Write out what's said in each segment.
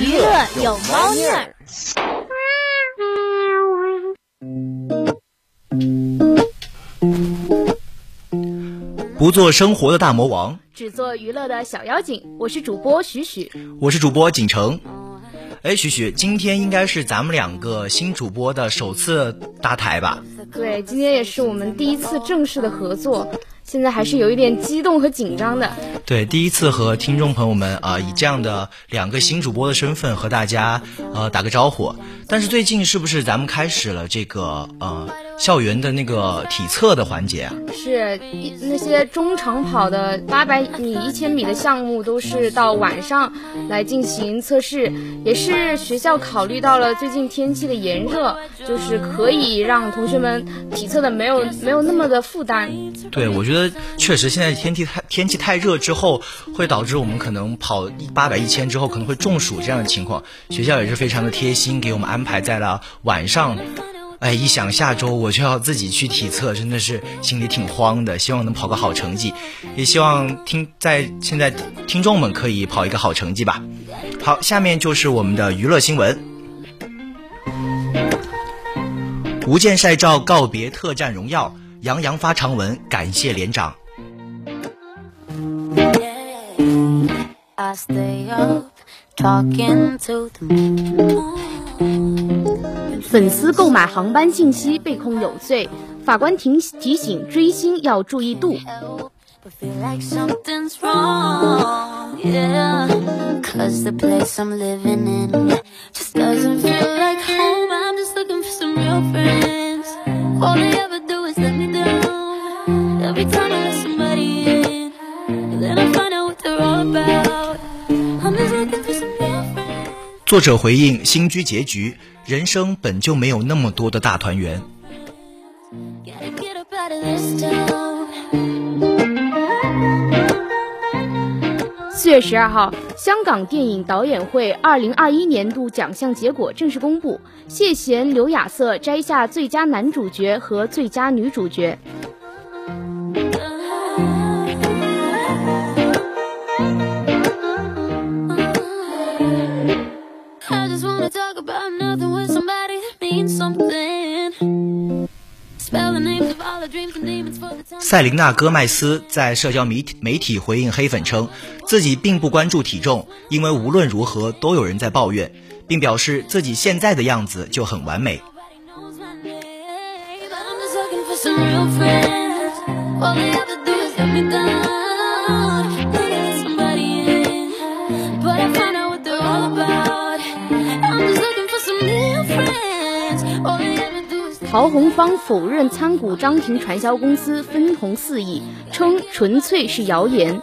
娱乐有猫腻儿。不做生活的大魔王，只做娱乐的小妖精。我是主播许许，我是主播锦城。哎，许许，今天应该是咱们两个新主播的首次搭台吧？对，今天也是我们第一次正式的合作。现在还是有一点激动和紧张的。对，第一次和听众朋友们啊，以这样的两个新主播的身份和大家呃打个招呼。但是最近是不是咱们开始了这个呃校园的那个体测的环节啊？是，那些中长跑的八百米、一千米的项目都是到晚上来进行测试，也是学校考虑到了最近天气的炎热，就是可以让同学们体测的没有没有那么的负担。对，我觉得。确实，现在天气太天气太热之后，会导致我们可能跑八百一千之后可能会中暑这样的情况。学校也是非常的贴心，给我们安排在了晚上。哎，一想下周我就要自己去体测，真的是心里挺慌的。希望能跑个好成绩，也希望听在现在听众们可以跑一个好成绩吧。好，下面就是我们的娱乐新闻。无间晒照告别特战荣耀。杨洋发长文感谢连长。粉丝购买航班信息被控有罪，法官提提醒追星要注意度。作者回应：新居结局，人生本就没有那么多的大团圆。四月十二号，香港电影导演会二零二一年度奖项结果正式公布，谢贤、刘亚瑟摘下最佳男主角和最佳女主角。塞琳娜·戈麦斯在社交媒媒体回应黑粉称，自己并不关注体重，因为无论如何都有人在抱怨，并表示自己现在的样子就很完美。陶红芳否认参股张庭传销公司分红四亿，称纯粹是谣言。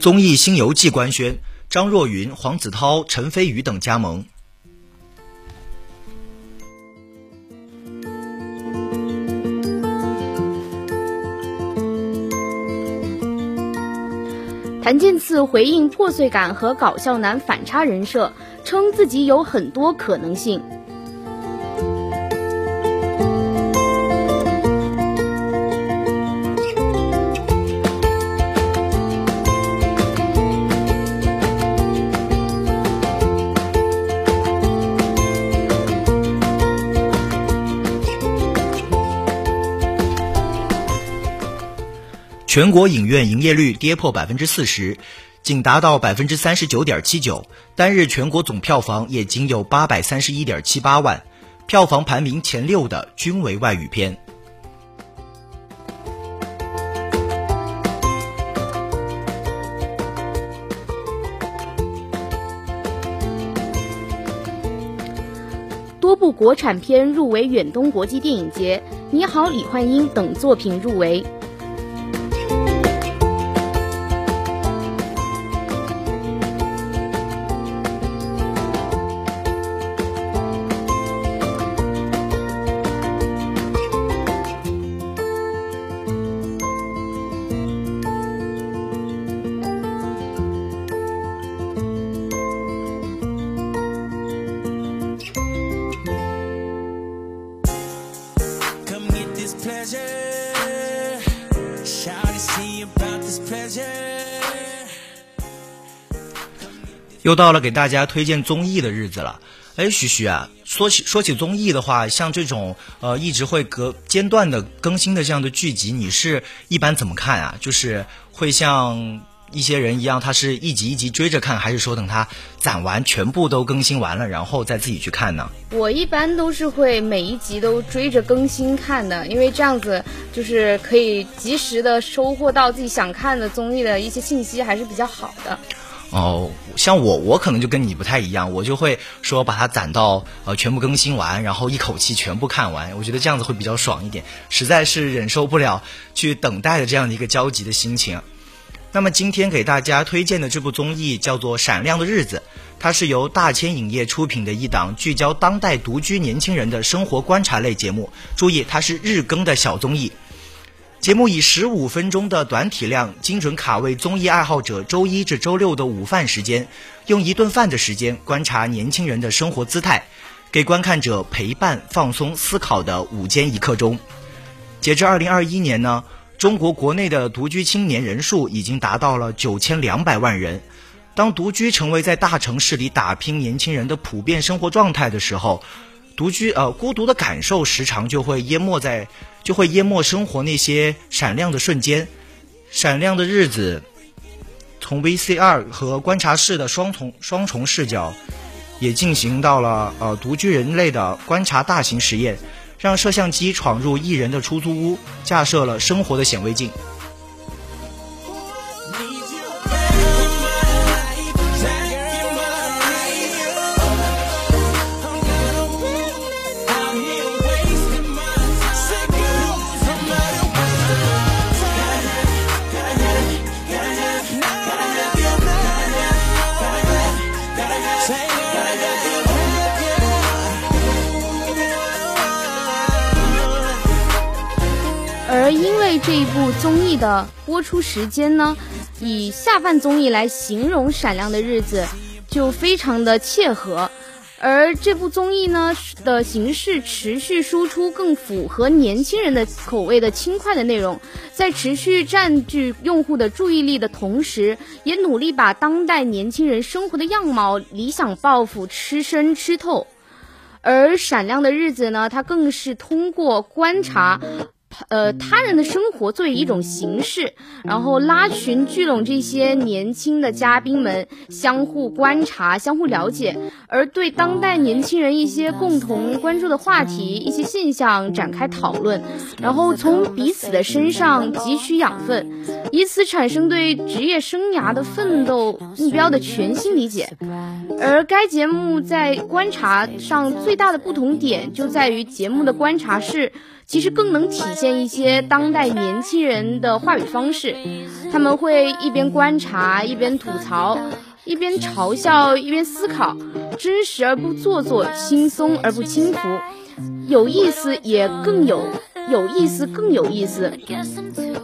综艺《新游记》官宣。张若昀、黄子韬、陈飞宇等加盟。谭健次回应破碎感和搞笑男反差人设，称自己有很多可能性。全国影院营业率跌破百分之四十，仅达到百分之三十九点七九。单日全国总票房也仅有八百三十一点七八万，票房排名前六的均为外语片。多部国产片入围远东国际电影节，《你好，李焕英》等作品入围。又到了给大家推荐综艺的日子了。哎，徐徐啊，说起说起综艺的话，像这种呃一直会隔间断的更新的这样的剧集，你是一般怎么看啊？就是会像一些人一样，他是一集一集追着看，还是说等他攒完全部都更新完了，然后再自己去看呢？我一般都是会每一集都追着更新看的，因为这样子就是可以及时的收获到自己想看的综艺的一些信息，还是比较好的。哦，像我，我可能就跟你不太一样，我就会说把它攒到呃全部更新完，然后一口气全部看完。我觉得这样子会比较爽一点，实在是忍受不了去等待的这样的一个焦急的心情。那么今天给大家推荐的这部综艺叫做《闪亮的日子》，它是由大千影业出品的一档聚焦当代独居年轻人的生活观察类节目。注意，它是日更的小综艺。节目以十五分钟的短体量，精准卡位综艺爱好者周一至周六的午饭时间，用一顿饭的时间观察年轻人的生活姿态，给观看者陪伴、放松、思考的午间一刻钟。截至二零二一年呢，中国国内的独居青年人数已经达到了九千两百万人。当独居成为在大城市里打拼年轻人的普遍生活状态的时候，独居呃孤独的感受时常就会淹没在。就会淹没生活那些闪亮的瞬间，闪亮的日子。从 VCR 和观察室的双重双重视角，也进行到了呃独居人类的观察大型实验，让摄像机闯入艺人的出租屋，架设了生活的显微镜。因为这一部综艺的播出时间呢，以下饭综艺来形容《闪亮的日子》，就非常的切合。而这部综艺呢的形式持续输出更符合年轻人的口味的轻快的内容，在持续占据用户的注意力的同时，也努力把当代年轻人生活的样貌、理想抱负吃深吃透。而《闪亮的日子》呢，它更是通过观察。呃，他人的生活作为一种形式，然后拉群聚拢这些年轻的嘉宾们，相互观察、相互了解，而对当代年轻人一些共同关注的话题、一些现象展开讨论，然后从彼此的身上汲取养分，以此产生对职业生涯的奋斗目标的全新理解。而该节目在观察上最大的不同点就在于节目的观察是。其实更能体现一些当代年轻人的话语方式，他们会一边观察，一边吐槽，一边嘲笑，一边思考，真实而不做作，轻松而不轻浮，有意思也更有有意思更有意思。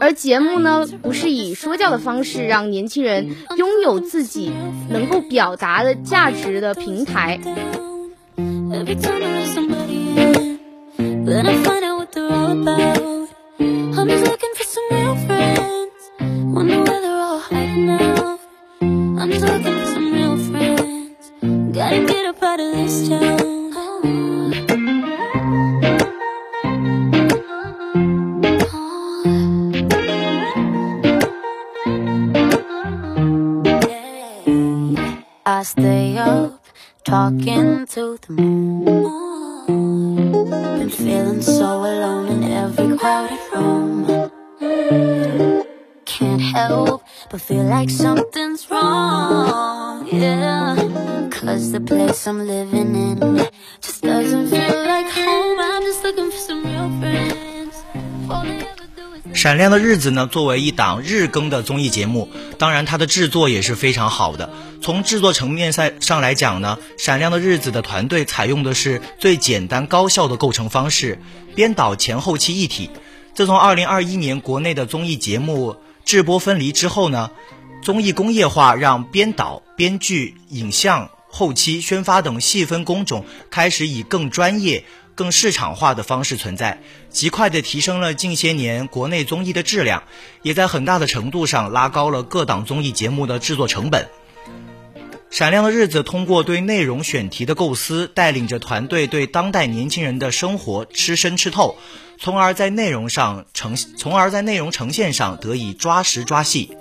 而节目呢，不是以说教的方式让年轻人拥有自己能够表达的价值的平台。They're all about. I'm just looking for some real friends. Wonder where they're all hiding now. I'm just looking for some real friends. Gotta get up out of this town. I stay up talking to the moon. Been feeling so alone in every crowded room. Can't help but feel like something's wrong. Yeah, cause the place I'm living in just doesn't feel like home. 闪亮的日子呢，作为一档日更的综艺节目，当然它的制作也是非常好的。从制作层面上上来讲呢，闪亮的日子的团队采用的是最简单高效的构成方式，编导前后期一体。自从2021年国内的综艺节目制播分离之后呢，综艺工业化让编导、编剧、影像、后期、宣发等细分工种开始以更专业。更市场化的方式存在，极快地提升了近些年国内综艺的质量，也在很大的程度上拉高了各档综艺节目的制作成本。闪亮的日子通过对内容选题的构思，带领着团队对当代年轻人的生活吃深吃透，从而在内容上呈，从而在内容呈现上得以抓实抓细。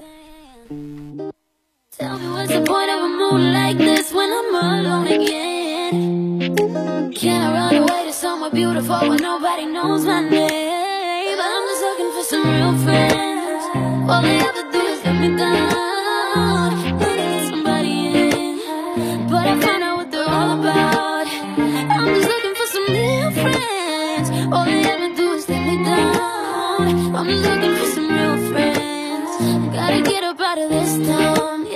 Can I run away to somewhere beautiful where nobody knows my name? But I'm just looking for some real friends. All they ever do is let me down. Wanna let somebody in, but I find out what they're all about. I'm just looking for some real friends. All they ever do is let me down. I'm looking for some real friends. Gotta get up out of this town.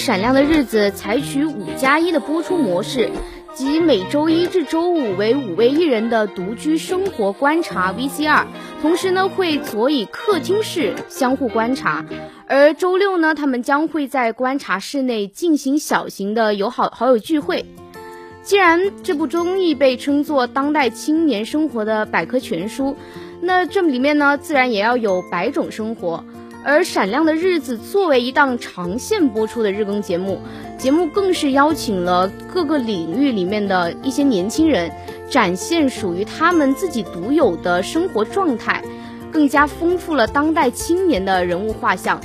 闪亮的日子采取五加一的播出模式，即每周一至周五为五位艺人的独居生活观察 VCR，同时呢会佐以客厅式相互观察，而周六呢他们将会在观察室内进行小型的友好好友聚会。既然这部综艺被称作当代青年生活的百科全书，那这里面呢自然也要有百种生活。而《闪亮的日子》作为一档长线播出的日更节目，节目更是邀请了各个领域里面的一些年轻人，展现属于他们自己独有的生活状态，更加丰富了当代青年的人物画像。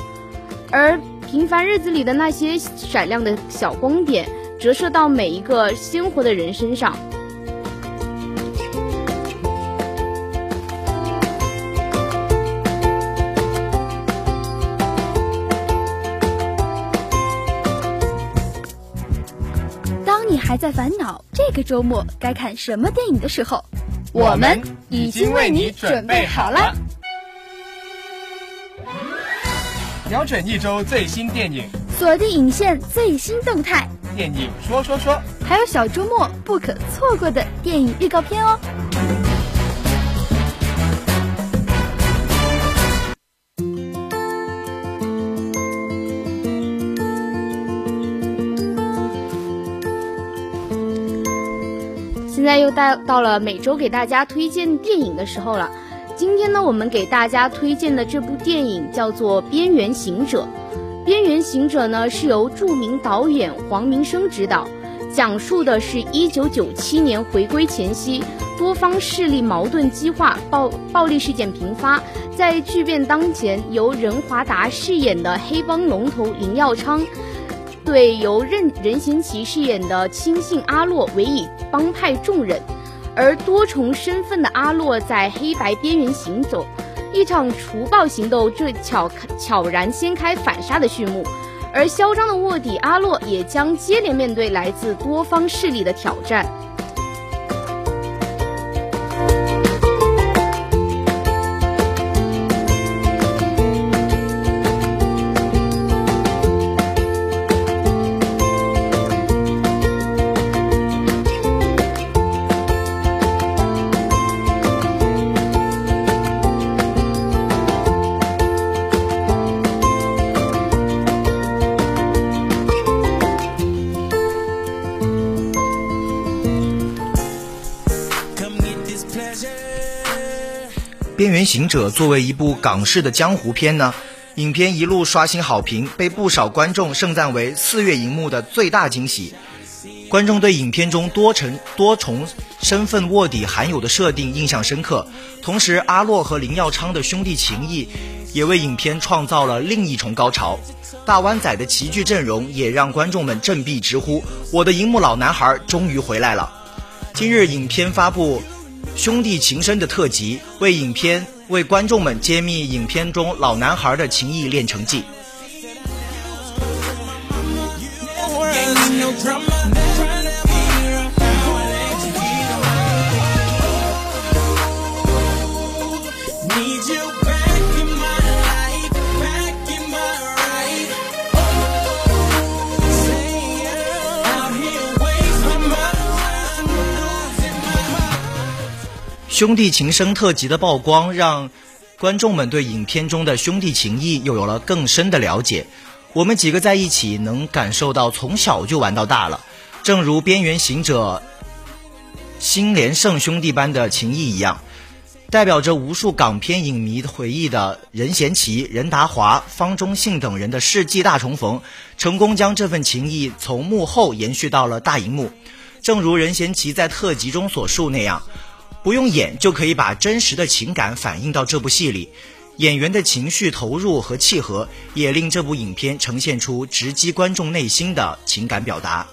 而平凡日子里的那些闪亮的小光点，折射到每一个鲜活的人身上。在烦恼这个周末该看什么电影的时候，我们已经为你准备好了。瞄准一周最新电影，锁定影线最新动态，电影说说说，还有小周末不可错过的电影预告片哦。现在又到到了每周给大家推荐电影的时候了。今天呢，我们给大家推荐的这部电影叫做《边缘行者》。《边缘行者》呢是由著名导演黄明生执导，讲述的是一九九七年回归前夕，多方势力矛盾激化，暴暴力事件频发。在巨变当前，由任华达饰演的黑帮龙头林耀昌。对由任任贤齐饰演的亲信阿洛委以帮派重任，而多重身份的阿洛在黑白边缘行走，一场除暴行动这悄悄然掀开反杀的序幕，而嚣张的卧底阿洛也将接连面对来自多方势力的挑战。边缘行者作为一部港式的江湖片呢，影片一路刷新好评，被不少观众盛赞为四月荧幕的最大惊喜。观众对影片中多重多重身份卧底含有的设定印象深刻，同时阿洛和林耀昌的兄弟情谊也为影片创造了另一重高潮。大湾仔的齐聚阵容也让观众们振臂直呼：“我的荧幕老男孩终于回来了！”今日影片发布。兄弟情深的特辑，为影片为观众们揭秘影片中老男孩的情谊炼成记。兄弟情深特辑的曝光，让观众们对影片中的兄弟情谊又有了更深的了解。我们几个在一起，能感受到从小就玩到大了，正如《边缘行者》新连胜兄弟般的情谊一样，代表着无数港片影迷回忆的任贤齐、任达华、方中信等人的世纪大重逢，成功将这份情谊从幕后延续到了大荧幕。正如任贤齐在特辑中所述那样，不用演就可以把真实的情感反映到这部戏里。演员的情绪投入和契合，也令这部影片呈现出直击观众内心的情感表达。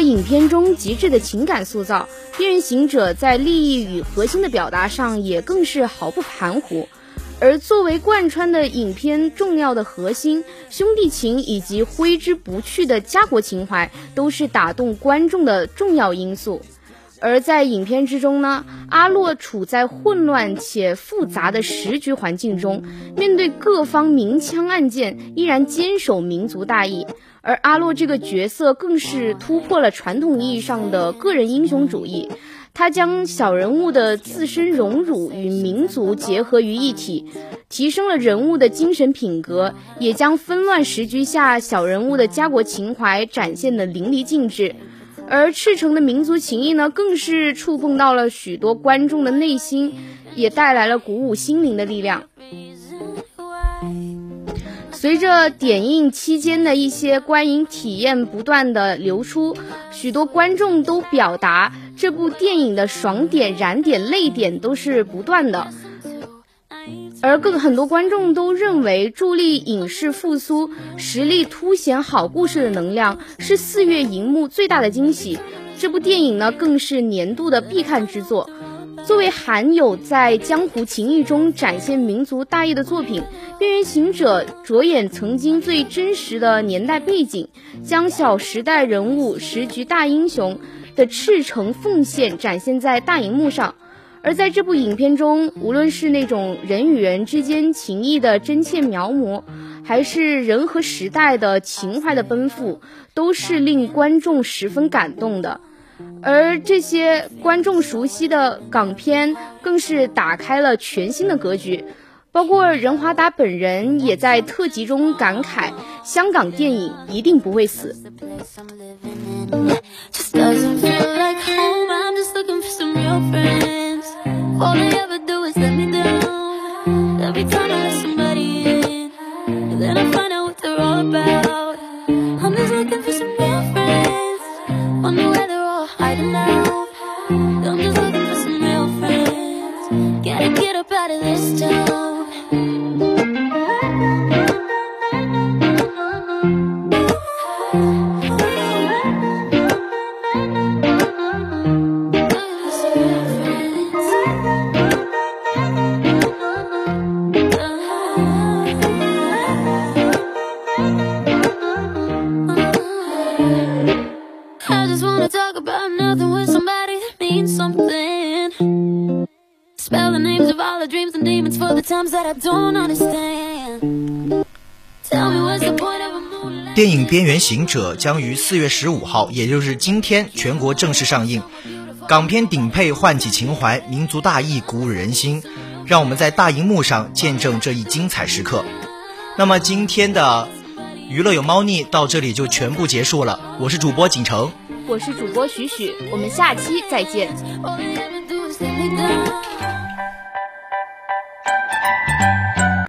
影片中极致的情感塑造，《边缘行者》在利益与核心的表达上也更是毫不含糊。而作为贯穿的影片重要的核心，兄弟情以及挥之不去的家国情怀，都是打动观众的重要因素。而在影片之中呢，阿洛处在混乱且复杂的时局环境中，面对各方明枪暗箭，依然坚守民族大义。而阿洛这个角色更是突破了传统意义上的个人英雄主义，他将小人物的自身荣辱与民族结合于一体，提升了人物的精神品格，也将纷乱时局下小人物的家国情怀展现的淋漓尽致。而赤诚的民族情谊呢，更是触碰到了许多观众的内心，也带来了鼓舞心灵的力量。随着点映期间的一些观影体验不断的流出，许多观众都表达这部电影的爽点、燃点、泪点都是不断的。而更很多观众都认为，助力影视复苏、实力凸显好故事的能量是四月荧幕最大的惊喜。这部电影呢，更是年度的必看之作。作为罕有在江湖情谊中展现民族大义的作品，《边缘行者》着眼曾经最真实的年代背景，将小时代人物、时局大英雄的赤诚奉献展现在大荧幕上。而在这部影片中，无论是那种人与人之间情谊的真切描摹，还是人和时代的情怀的奔赴，都是令观众十分感动的。而这些观众熟悉的港片，更是打开了全新的格局。包括任华达本人也在特辑中感慨：“香港电影一定不会死。” All they ever do is let me down. Every time I let somebody in and Then I find out what they're all about. I'm just looking for some real friends. Wonder where they're all hiding out. I'm just looking for some real friends. Gotta get up out of this town. Times that I don't understand. 电影《边缘行者》将于四月十五号，也就是今天，全国正式上映。港片顶配唤起情怀，民族大义鼓舞人心，让我们在大荧幕上见证这一精彩时刻。那么今天的娱乐有猫腻到这里就全部结束了。我是主播景城，我是主播许许，我们下期再见。you